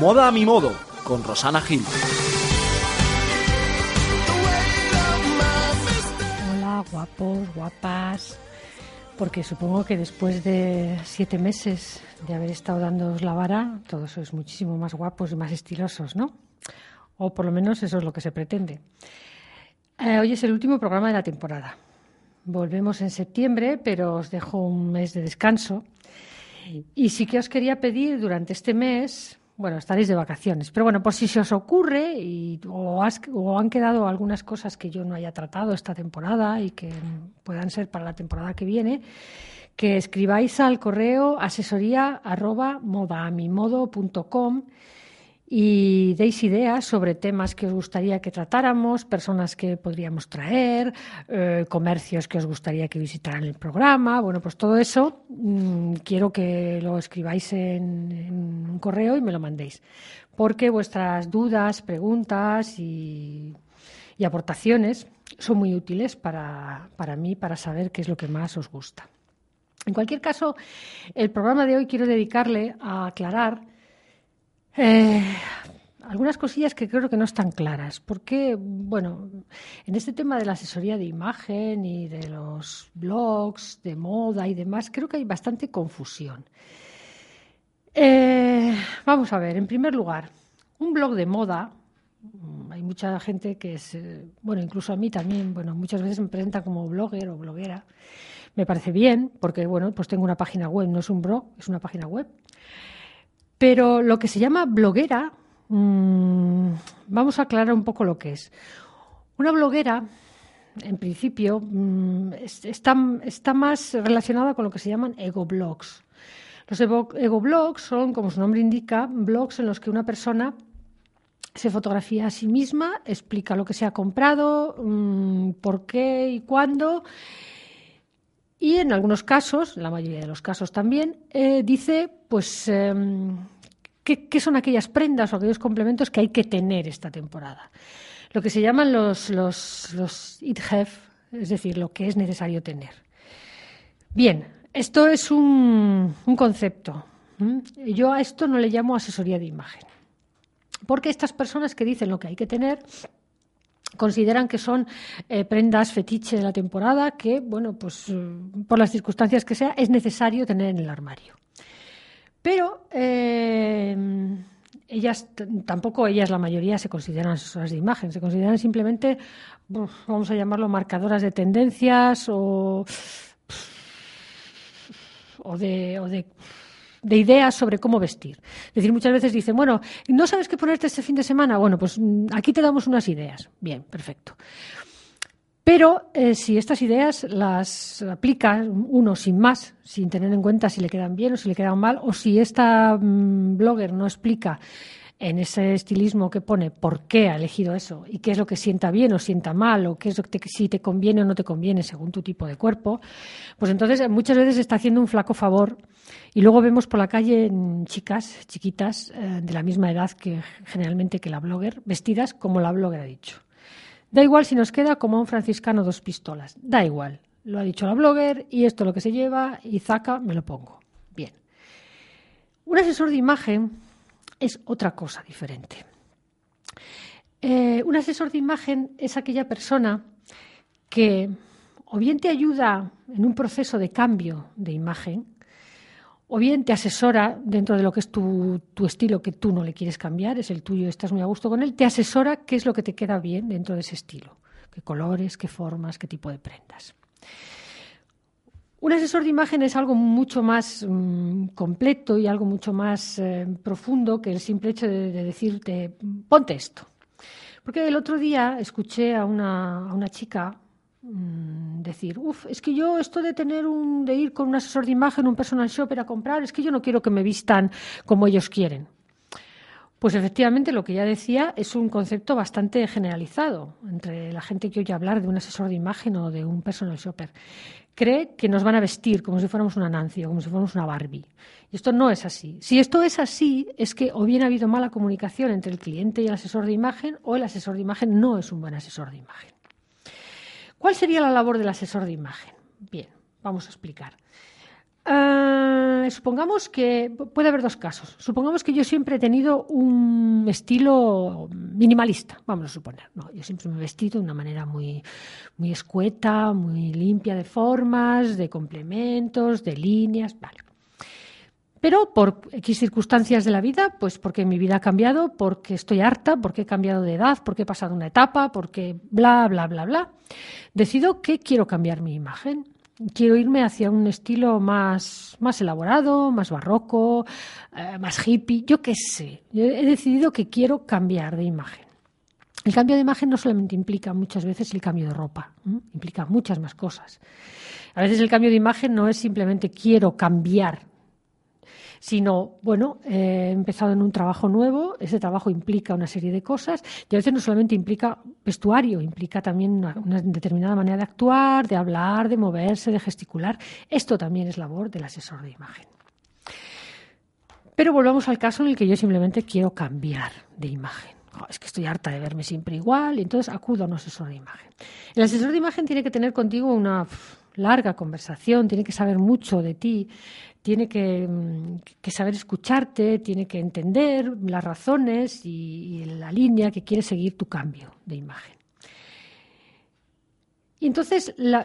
Moda a mi modo, con Rosana Gil. Hola, guapos, guapas. Porque supongo que después de siete meses de haber estado dándoos la vara, todos sois muchísimo más guapos y más estilosos, ¿no? O por lo menos eso es lo que se pretende. Eh, hoy es el último programa de la temporada. Volvemos en septiembre, pero os dejo un mes de descanso. Y sí que os quería pedir durante este mes bueno, estaréis de vacaciones. Pero bueno, por si se os ocurre y, o, o, han quedado algunas cosas que yo no haya tratado esta temporada y que puedan ser para la temporada que viene, que escribáis al correo asesoría arroba y deis ideas sobre temas que os gustaría que tratáramos, personas que podríamos traer, eh, comercios que os gustaría que visitaran el programa. Bueno, pues todo eso mmm, quiero que lo escribáis en, en, un correo y me lo mandéis, porque vuestras dudas, preguntas y, y aportaciones son muy útiles para, para mí, para saber qué es lo que más os gusta. En cualquier caso, el programa de hoy quiero dedicarle a aclarar eh, algunas cosillas que creo que no están claras. Porque, bueno, en este tema de la asesoría de imagen y de los blogs de moda y demás, creo que hay bastante confusión. Eh, vamos a ver, en primer lugar, un blog de moda. mm, Hay mucha gente que es, eh, bueno, incluso a mí también, bueno, muchas veces me presenta como blogger o bloguera. Me parece bien, porque, bueno, pues tengo una página web, no es un blog, es una página web. Pero lo que se llama bloguera, mmm, vamos a aclarar un poco lo que es. Una bloguera, en principio, mmm, está, más relacionada con lo que se llaman egoblogs. Los egoblogs son, como su nombre indica, blogs en los que una persona se fotografía a sí misma, explica lo que se ha comprado, mmm, por qué y cuándo. Y en algunos casos, la mayoría de los casos también, eh, dice pues ¿qué, qué, son aquellas prendas o aquellos complementos que hay que tener esta temporada. Lo que se llaman los, los, los it have, es decir, lo que es necesario tener. Bien, esto es un, un concepto. Yo a esto no le llamo asesoría de imagen. Porque estas personas que dicen lo que hay que tener consideran que son eh, prendas fetiche de la temporada que, bueno, pues por las circunstancias que sea, es necesario tener en el armario. Pero eh, ellas, tampoco ellas, la mayoría, se consideran asesoras de imagen, se consideran simplemente, vamos a llamarlo, marcadoras de tendencias o, o de, o de de ideas sobre cómo vestir. Es decir, muchas veces dicen, bueno, ¿no sabes qué ponerte este fin de semana? Bueno, pues aquí te damos unas ideas. Bien, perfecto. Pero eh, si estas ideas las aplica uno sin más, sin tener en cuenta si le quedan bien o si le quedan mal, o si esta mmm, blogger no explica en ese estilismo que pone por qué ha elegido eso y qué es lo que sienta bien o sienta mal o qué es lo que te, si te conviene o no te conviene según tu tipo de cuerpo, pues entonces muchas veces está haciendo un flaco favor y luego vemos por la calle chicas chiquitas eh, de la misma edad que generalmente que la blogger, vestidas como la blogger ha dicho. Da igual si nos queda como un franciscano dos pistolas, da igual, lo ha dicho la blogger y esto es lo que se lleva y zaca, me lo pongo. Bien. Un asesor de imagen es otra cosa diferente. Eh, un asesor de imagen es aquella persona que o bien te ayuda en un proceso de cambio de imagen, o bien te asesora dentro de lo que es tu, tu, estilo que tú no le quieres cambiar, es el tuyo, estás muy a gusto con él, te asesora qué es lo que te queda bien dentro de ese estilo, qué colores, qué formas, qué tipo de prendas. Un asesor de imagen es algo mucho más mmm, completo y algo mucho más eh, profundo que el simple hecho de, de decirte, ponte esto. Porque el otro día escuché a una, a una chica mm, decir, uff, es que yo esto de tener un, de ir con un asesor de imagen, un personal shopper a comprar, es que yo no quiero que me vistan como ellos quieren. Pues efectivamente lo que ya decía es un concepto bastante generalizado entre la gente que oye hablar de un asesor de imagen o de un personal shopper. Cree que nos van a vestir como si fuéramos una Nancy o como si fuéramos una Barbie. Y esto no es así. Si esto es así, es que o bien ha habido mala comunicación entre el cliente y el asesor de imagen o el asesor de imagen no es un buen asesor de imagen. ¿Cuál sería la labor del asesor de imagen? Bien, vamos a explicar. Ah, supongamos que puede haber dos casos. Supongamos que yo siempre he tenido un estilo minimalista, vamos a suponer. No, yo siempre me he vestido de una manera muy, muy escueta, muy limpia de formas, de complementos, de líneas, vale. Pero por X circunstancias de la vida, pues porque mi vida ha cambiado, porque estoy harta, porque he cambiado de edad, porque he pasado una etapa, porque bla, bla, bla, bla, decido que quiero cambiar mi imagen quiero irme hacia un estilo más, más elaborado, más barroco, eh, más hippie, yo qué sé. he decidido que quiero cambiar de imagen. El cambio de imagen no solamente implica muchas veces el cambio de ropa, implica muchas más cosas. A veces el cambio de imagen no es simplemente quiero cambiar sino, bueno, he empezado en un trabajo nuevo, ese trabajo implica una serie de cosas y a veces no solamente implica vestuario, implica también una, determinada manera de actuar, de hablar, de moverse, de gesticular. Esto también es labor del asesor de imagen. Pero volvamos al caso en el que yo simplemente quiero cambiar de imagen. es que estoy harta de verme siempre igual y entonces acudo a un asesor de imagen. El asesor de imagen tiene que tener contigo una larga conversación, tiene que saber mucho de ti, tiene mm, que, saber escucharte, tiene que entender las razones y, la línea que quiere seguir tu cambio de imagen. Y entonces la,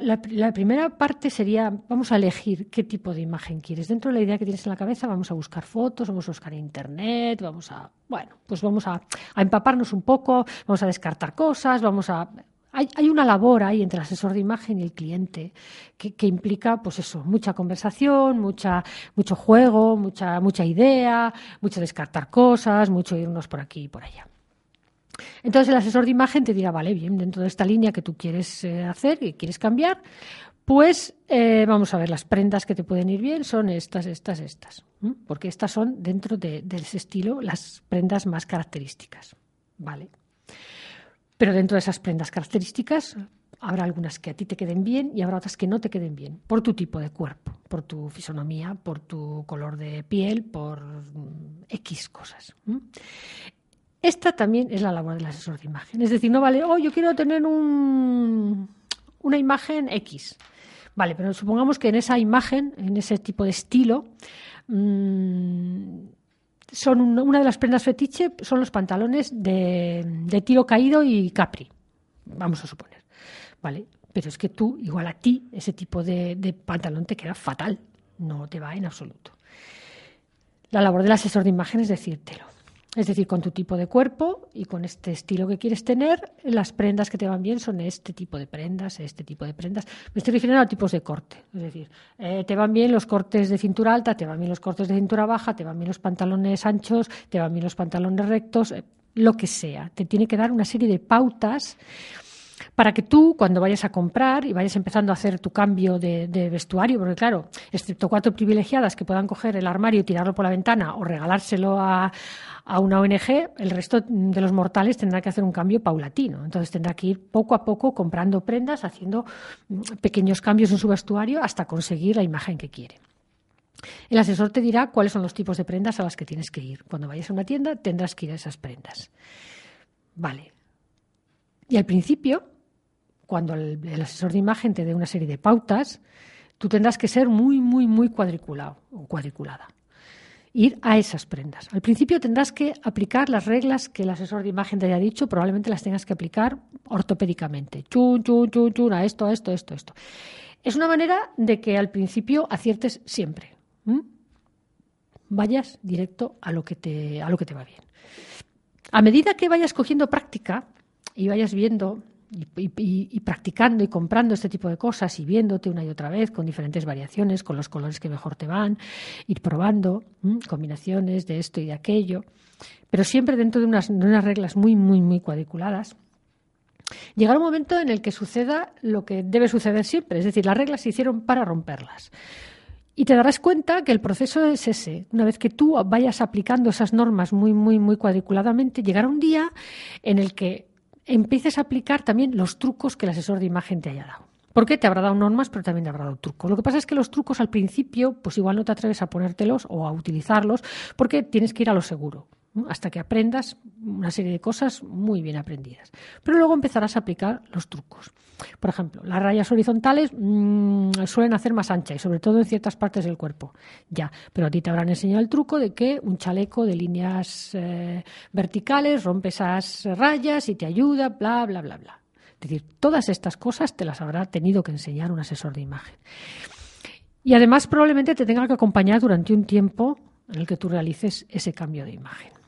primera parte sería, vamos a elegir qué tipo de imagen quieres. Dentro de la idea que tienes en la cabeza vamos a buscar fotos, vamos a buscar internet, vamos a, bueno, pues vamos a empaparnos un poco, vamos a descartar cosas, vamos a hay, una labor ahí entre el asesor de imagen y el cliente que, implica, pues eso, mucha conversación, mucha, mucho juego, mucha, mucha idea, mucho descartar cosas, mucho irnos por aquí y por allá. Entonces el asesor de imagen te dirá, vale, bien, dentro de esta línea que tú quieres eh, hacer y quieres cambiar, pues eh, vamos a ver, las prendas que te pueden ir bien son estas, estas, estas, porque estas son dentro de, de ese estilo las prendas más características. Vale. Pero dentro de esas prendas características habrá algunas que a ti te queden bien y habrá otras que no te queden bien, por tu tipo de cuerpo, por tu fisonomía, por tu color de piel, por mm, X cosas. Esta también es la labor del asesor de imagen. Es decir, no vale, oh, yo quiero tener un, una imagen X. Vale, pero supongamos que en esa imagen, en ese tipo de estilo, mmm, son una de las prendas fetiche son los pantalones de, tiro caído y capri, vamos a suponer. ¿Vale? Pero es que tú, igual a ti, ese tipo de, de pantalón te queda fatal, no te va en absoluto. La labor del asesor de imagen es decírtelo. Es decir, con tu tipo de cuerpo y con este estilo que quieres tener, las prendas que te van bien son este tipo de prendas, este tipo de prendas. Me estoy refiriendo a tipos de corte. Es decir, eh, te van bien los cortes de cintura alta, te van bien los cortes de cintura baja, te van bien los pantalones anchos, te van bien los pantalones rectos, eh, lo que sea. Te tiene que dar una serie de pautas para que tú, cuando vayas a comprar y vayas empezando a hacer tu cambio de, vestuario, porque claro, excepto cuatro privilegiadas que puedan coger el armario y tirarlo por la ventana o regalárselo a, una ONG, el resto de los mortales tendrá que hacer un cambio paulatino. Entonces tendrá que ir poco a poco comprando prendas, haciendo mm, pequeños cambios en su vestuario hasta conseguir la imagen que quiere. El asesor te dirá cuáles son los tipos de prendas a las que tienes que ir. Cuando vayas a una tienda tendrás que ir a esas prendas. Vale. Y al principio cuando el, asesor de imagen te dé una serie de pautas, tú tendrás que ser muy, muy, muy cuadriculado o cuadriculada. Ir a esas prendas. Al principio tendrás que aplicar las reglas que el asesor de imagen te haya dicho, probablemente las tengas que aplicar ortopédicamente. Chun, chun, chun, chun, a esto, a esto, a esto, a esto. Es una manera de que al principio aciertes siempre. Vayas directo a lo, que te, a lo que te va bien. A medida que vayas cogiendo práctica y vayas viendo y, practicando y comprando este tipo de cosas y viéndote una y otra vez con diferentes variaciones, con los colores que mejor te van, ir probando combinaciones de esto y de aquello, pero siempre dentro de unas, unas reglas muy, muy, muy cuadriculadas. Llegará un momento en el que suceda lo que debe suceder siempre, es decir, las reglas se hicieron para romperlas. Y te darás cuenta que el proceso es ese. Una vez que tú vayas aplicando esas normas muy, muy, muy cuadriculadamente, llegará un día en el que empieces a aplicar también los trucos que el asesor de imagen te haya dado. Porque te habrá dado normas, pero también te habrá dado trucos. Lo que pasa es que los trucos al principio, pues igual no te atreves a ponértelos o a utilizarlos porque tienes que ir a lo seguro hasta que aprendas una serie de cosas muy bien aprendidas. Pero luego empezarás a aplicar los trucos. Por ejemplo, las rayas horizontales mm, suelen hacer más ancha y sobre todo en ciertas partes del cuerpo. Ya, pero a ti te habrán enseñado el truco de que un chaleco de líneas eh, verticales rompe esas rayas y te ayuda, bla, bla, bla, bla. Es decir, todas estas cosas te las habrá tenido que enseñar un asesor de imagen. Y además probablemente te tenga que acompañar durante un tiempo en el que tú realices ese cambio de imagen.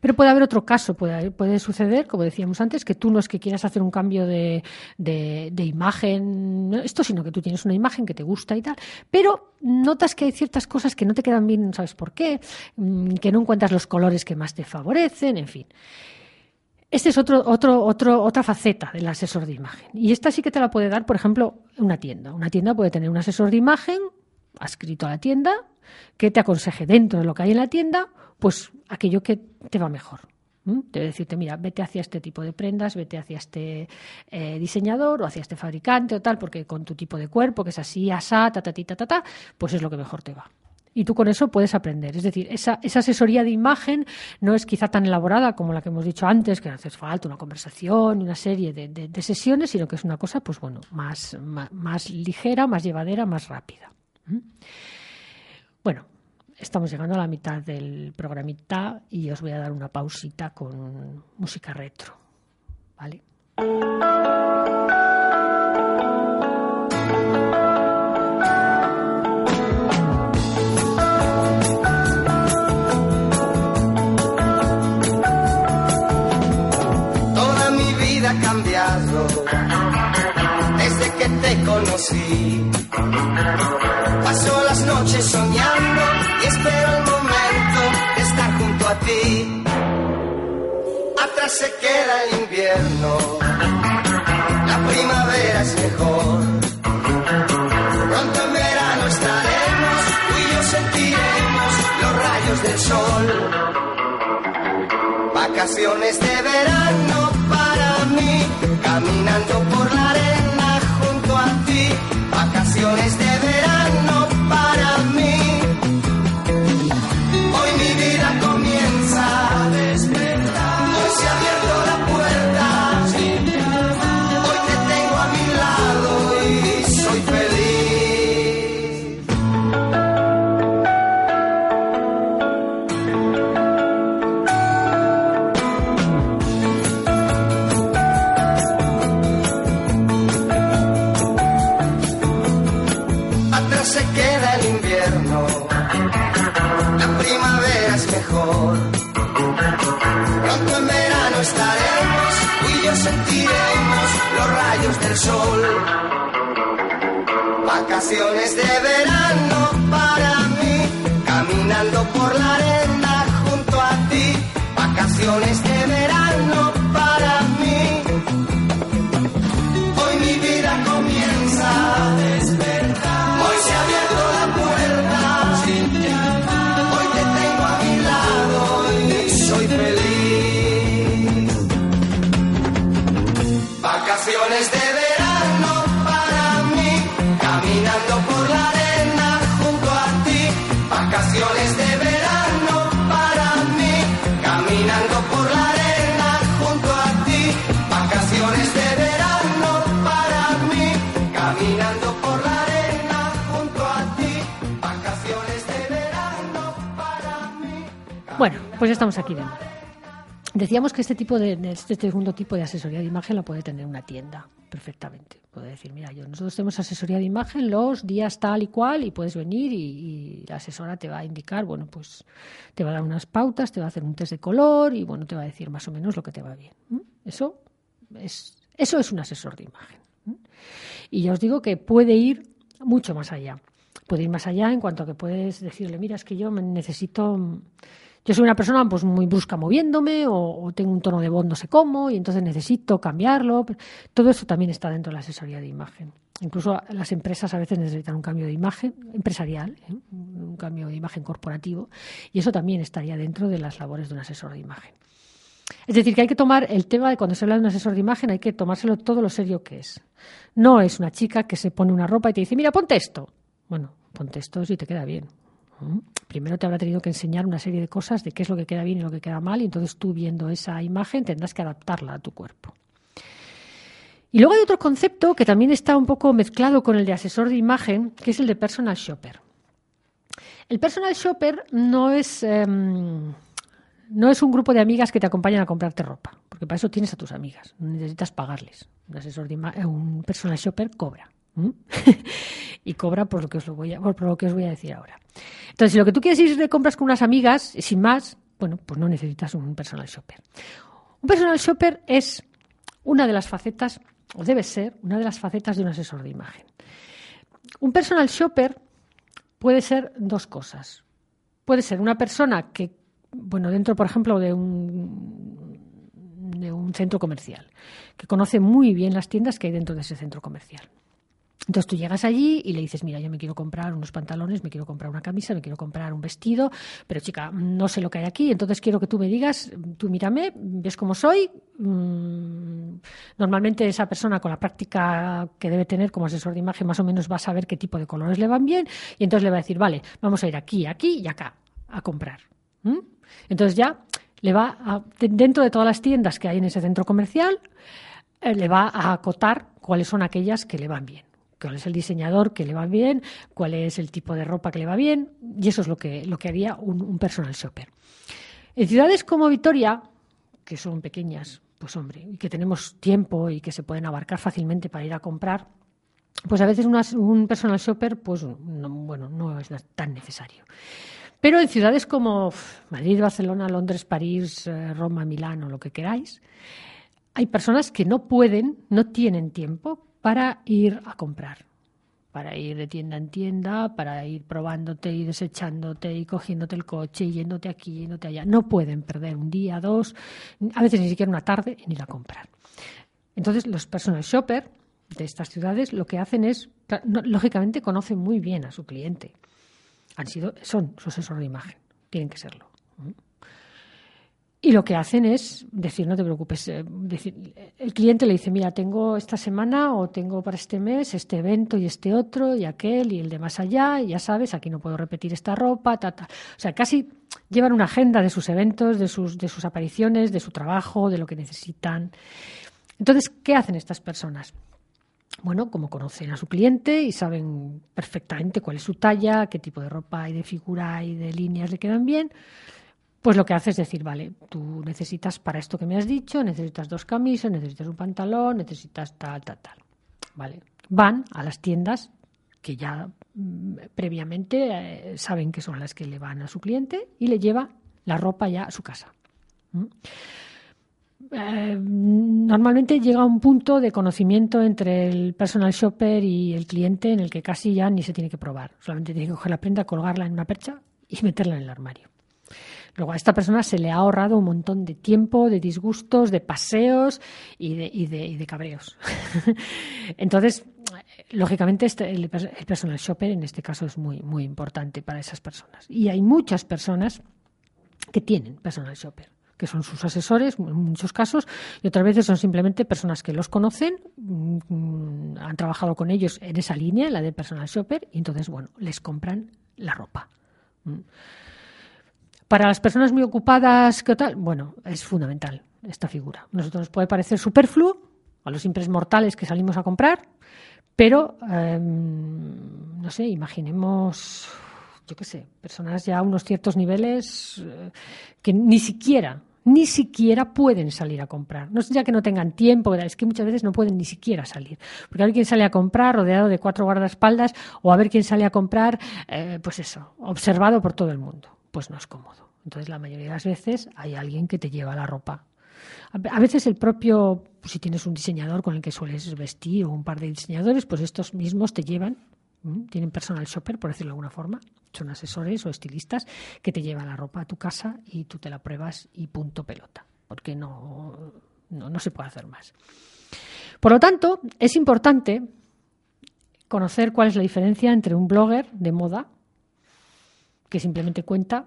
Pero puede haber otro caso, puede, puede, suceder, como decíamos antes, que tú no es que quieras hacer un cambio de, imagen, esto, sino que tú tienes una imagen que te gusta y tal, pero notas que hay ciertas cosas que no te quedan bien, no sabes por qué, mm, que no encuentras los colores que más te favorecen, en fin. Esta es otro, otro, otro, otra faceta del asesor de imagen. Y esta sí que te la puede dar, por ejemplo, una tienda. Una tienda puede tener un asesor de imagen adscrito a la tienda que te aconseje dentro de lo que hay en la tienda pues aquello que te va mejor. De decirte, mira, vete hacia este tipo de prendas, vete hacia este eh, diseñador o hacia este fabricante o tal, porque con tu tipo de cuerpo, que es así, asá, ta, ta, ta, ta, ta, pues es lo que mejor te va. Y tú con eso puedes aprender. Es decir, esa, esa, asesoría de imagen no es quizá tan elaborada como la que hemos dicho antes, que hace falta una conversación, una serie de, de, sesiones, sino que es una cosa, pues bueno, más, más, más ligera, más llevadera, más rápida. Bueno, Estamos llegando a la mitad del programita y os voy a dar una pausita con música retro. ¿Vale? Toda mi vida cambiado desde que te conocí. Paso las noches se queda el invierno, la primavera es mejor. Pronto en verano estaremos, tú y yo sentiremos los rayos del sol. Vacaciones de verano para mí, caminando por la arena junto a ti. Vacaciones de pues estamos aquí de nuevo. Decíamos que este tipo de este segundo tipo de asesoría de imagen lo puede tener una tienda perfectamente. Puede decir, mira, yo nosotros tenemos asesoría de imagen los días tal y cual y puedes venir y, la asesora te va a indicar, bueno, pues te va a dar unas pautas, te va a hacer un test de color y bueno, te va a decir más o menos lo que te va bien. Eso es, eso es un asesor de imagen. Y ya os digo que puede ir mucho más allá. Puede ir más allá en cuanto a que puedes decirle, mira, es que yo necesito yo soy una persona pues muy brusca moviéndome o, tengo un tono de voz no sé cómo y entonces necesito cambiarlo. Todo eso también está dentro de la asesoría de imagen. Incluso las empresas a veces necesitan un cambio de imagen empresarial, ¿eh? un cambio de imagen corporativo y eso también estaría dentro de las labores de un asesor de imagen. Es decir, que hay que tomar el tema de cuando se habla de un asesor de imagen, hay que tomárselo todo lo serio que es. No es una chica que se pone una ropa y te dice, mira, ponte esto. Bueno, ponte esto si te queda bien. Primero te habrá tenido que enseñar una serie de cosas de qué es lo que queda bien y lo que queda mal, y entonces tú viendo esa imagen tendrás que adaptarla a tu cuerpo. Y luego hay otro concepto que también está un poco mezclado con el de asesor de imagen, que es el de personal shopper. El personal shopper no es, em, no es un grupo de amigas que te acompañan a comprarte ropa, porque para eso tienes a tus amigas, necesitas pagarles. Un, asesor de un personal shopper cobra. y cobra por lo, que os lo, voy a, por lo que os voy a decir ahora. Entonces, si lo que tú quieres ir de compras con unas amigas, sin más, bueno, pues no necesitas un personal shopper. Un personal shopper es una de las facetas, o debe ser una de las facetas de un asesor de imagen. Un personal shopper puede ser dos cosas. Puede ser una persona que, bueno, dentro, por ejemplo, de un, de un centro comercial, que conoce muy bien las tiendas que hay dentro de ese centro comercial. Entonces tú llegas allí y le dices, mira, yo me quiero comprar unos pantalones, me quiero comprar una camisa, me quiero comprar un vestido, pero chica, no sé lo que hay aquí, entonces quiero que tú me digas, tú mírame, ves cómo soy. Mm, normalmente esa persona con la práctica que debe tener como asesor de imagen más o menos va a saber qué tipo de colores le van bien y entonces le va a decir, vale, vamos a ir aquí, aquí y acá a comprar. Entonces ya le va a, dentro de todas las tiendas que hay en ese centro comercial, eh, le va a acotar cuáles son aquellas que le van bien cuál es el diseñador que le va bien, cuál es el tipo de ropa que le va bien, y eso es lo que, lo que haría un, personal shopper. En ciudades como Vitoria, que son pequeñas, pues hombre, y que tenemos tiempo y que se pueden abarcar fácilmente para ir a comprar, pues a veces un personal shopper, pues no, bueno, no es tan necesario. Pero en ciudades como Madrid, Barcelona, Londres, París, eh, Roma, Milán o lo que queráis, hay personas que no pueden, no tienen tiempo para ir a comprar, para ir de tienda en tienda, para ir probándote y desechándote y cogiéndote el coche y yéndote aquí, yéndote allá. No pueden perder un día, dos, a veces ni siquiera una tarde en ir a comprar. Entonces, los personal shopper de estas ciudades lo que hacen es, lógicamente, conocen muy bien a su cliente. Han sido, son su asesor de imagen, tienen que serlo. Y lo que hacen es decir, no te preocupes, eh, decir, el cliente le dice, mira, tengo esta semana o tengo para este mes este evento y este otro y aquel y el de más allá, y ya sabes, aquí no puedo repetir esta ropa, ta, ta. O sea, casi llevan una agenda de sus eventos, de sus, de sus apariciones, de su trabajo, de lo que necesitan. Entonces, ¿qué hacen estas personas? Bueno, como conocen a su cliente y saben perfectamente cuál es su talla, qué tipo de ropa y de figura y de líneas le quedan bien, pues lo que hace es decir, vale, tú necesitas para esto que me has dicho, necesitas dos camisas, necesitas un pantalón, necesitas tal, tal, tal. Vale. Van a las tiendas que ya mm, previamente eh, saben que son las que le van a su cliente y le lleva la ropa ya a su casa. Eh, normalmente llega un punto de conocimiento entre el personal shopper y el cliente en el que casi ya ni se tiene que probar. Solamente tiene que coger la prenda, colgarla en una percha y meterla en el armario. Luego a esta persona se le ha ahorrado un montón de tiempo, de disgustos, de paseos y de, cabreos. Entonces, lógicamente, este, el, personal shopper en este caso es muy, muy importante para esas personas. Y hay muchas personas que tienen personal shopper que son sus asesores en muchos casos, y otras veces son simplemente personas que los conocen, mm, han trabajado con ellos en esa línea, la de personal shopper, y entonces, bueno, les compran la ropa. Para las personas muy ocupadas, ¿qué tal? Bueno, es fundamental esta figura. Nosotros nos puede parecer superfluo a los simples mortales que salimos a comprar, pero, em, no sé, imaginemos, yo qué sé, personas ya a unos ciertos niveles eh, que ni siquiera, ni siquiera pueden salir a comprar. No es ya que no tengan tiempo, es que muchas veces no pueden ni siquiera salir. Porque a ver quién sale a comprar rodeado de cuatro guardaespaldas o a ver quién sale a comprar, eh, pues eso, observado por todo el mundo. Pues no es cómodo. Entonces, la mayoría de las veces hay alguien que te lleva la ropa. A veces el propio, pues si tienes un diseñador con el que sueles vestir o un par de diseñadores, pues estos mismos te llevan, tienen personal shopper, por decirlo de alguna forma, son asesores o estilistas que te llevan la ropa a tu casa y tú te la pruebas y punto pelota, porque no, no, no se puede hacer más. Por lo tanto, es importante conocer cuál es la diferencia entre un blogger de moda, que simplemente cuenta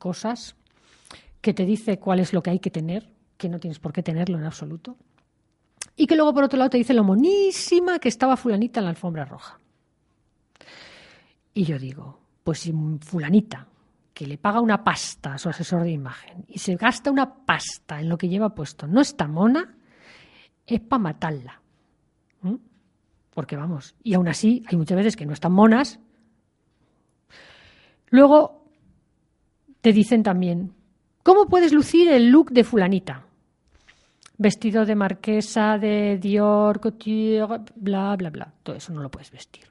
cosas, que te dice cuál es lo que hay que tener, que no tienes por qué tenerlo en absoluto, y que luego por otro lado te dice lo monísima que estaba fulanita en la alfombra roja. Y yo digo, pues si fulanita que le paga una pasta a su asesor de imagen y se gasta una pasta en lo que lleva puesto no está mona, es para matarla. Porque vamos, y aún así hay muchas veces que no están monas. Luego te dicen también, ¿cómo puedes lucir el look de fulanita? Vestido de marquesa, de Dior, Couture, bla, bla, bla. Todo eso no lo puedes vestir.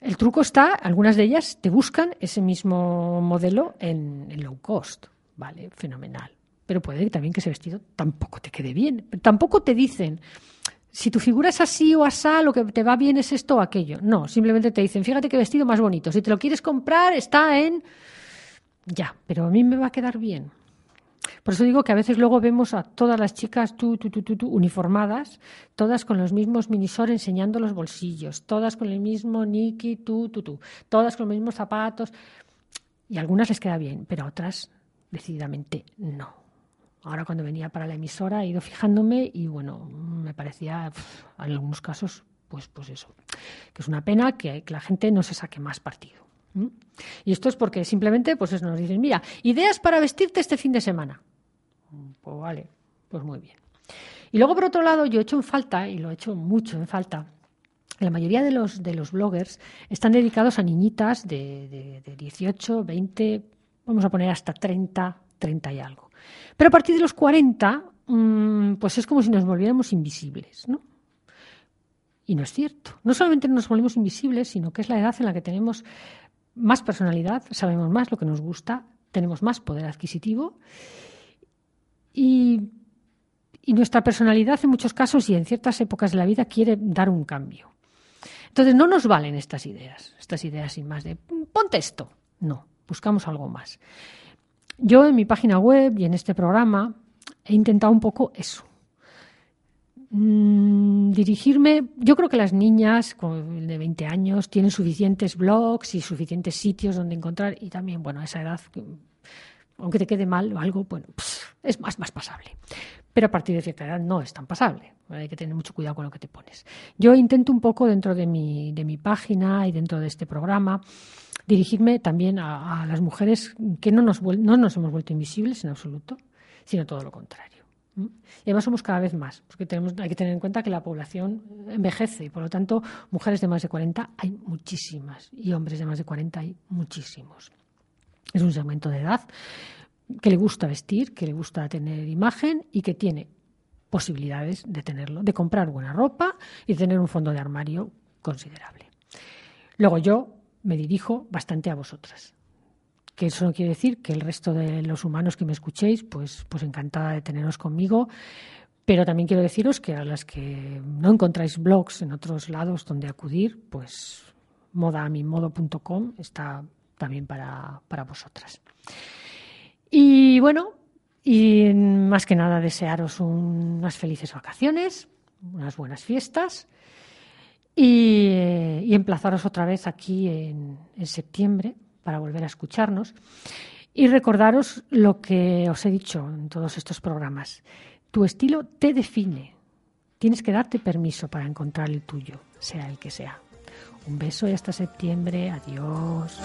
El truco está, algunas de ellas te buscan ese mismo modelo en, low cost. Vale, fenomenal pero puede también que ese vestido tampoco te quede bien. Tampoco te dicen, si tu figura es así o asá, lo que te va bien es esto o aquello. No, simplemente te dicen, fíjate qué vestido más bonito. Si te lo quieres comprar, está en... Ya, pero a mí me va a quedar bien. Por eso digo que a veces luego vemos a todas las chicas tú, tú, tú, tú, uniformadas, todas con los mismos minisor enseñando los bolsillos, todas con el mismo Niki, tú, tú, tú, todas con los mismos zapatos. Y a algunas les queda bien, pero a otras decididamente no. Ahora cuando venía para la emisora he ido fijándome y bueno, me parecía en algunos casos, pues, pues eso, que es una pena que, la gente no se saque más partido. Y esto es porque simplemente pues nos dicen, mira, ideas para vestirte este fin de semana. Pues vale, pues muy bien. Y luego, por otro lado, yo he hecho en falta, y lo he hecho mucho en falta, la mayoría de los, de los bloggers están dedicados a niñitas de, de, de 18, 20, vamos a poner hasta 30, 30 y algo. Pero a partir de los 40, mm, pues es como si nos volviéramos invisibles, ¿no? Y no es cierto. No solamente nos volvemos invisibles, sino que es la edad en la que tenemos más personalidad, sabemos más lo que nos gusta, tenemos más poder adquisitivo y, nuestra personalidad en muchos casos y en ciertas épocas de la vida quiere dar un cambio. Entonces no nos valen estas ideas, estas ideas sin más de ponte esto. No, buscamos algo más. Yo en mi página web y en este programa he intentado un poco eso. Mm, dirigirme, yo creo que las niñas de 20 años tienen suficientes blogs y suficientes sitios donde encontrar y también, bueno, a esa edad, aunque te quede mal o algo, bueno, es más, más pasable. Pero a partir de cierta edad no es tan pasable. Hay que tener mucho cuidado con lo que te pones. Yo intento un poco dentro de mi, de mi página y dentro de este programa dirigirme también a, las mujeres que no nos, no nos hemos vuelto invisibles en absoluto, sino todo lo contrario. Y además somos cada vez más, porque hay que tener en cuenta que la población envejece y por lo tanto mujeres de más de 40 hay muchísimas y hombres de más de 40 hay muchísimos. Es un segmento de edad que le gusta vestir, que le gusta tener imagen y que tiene posibilidades de tenerlo, de comprar buena ropa y tener un fondo de armario considerable. Luego yo me dirijo bastante a vosotras. Que eso no quiere decir que el resto de los humanos que me escuchéis, pues, pues encantada de teneros conmigo. Pero también quiero deciros que a las que no encontráis blogs en otros lados donde acudir, pues modaamimodo.com está también para, para vosotras. Y bueno, y más que nada desearos unas felices vacaciones, unas buenas fiestas y, emplazaros otra vez aquí en, septiembre para volver a escucharnos y recordaros lo que os he dicho en todos estos programas. Tu estilo te define. Tienes que darte permiso para encontrar el tuyo, sea el que sea. Un beso y hasta septiembre. Adiós.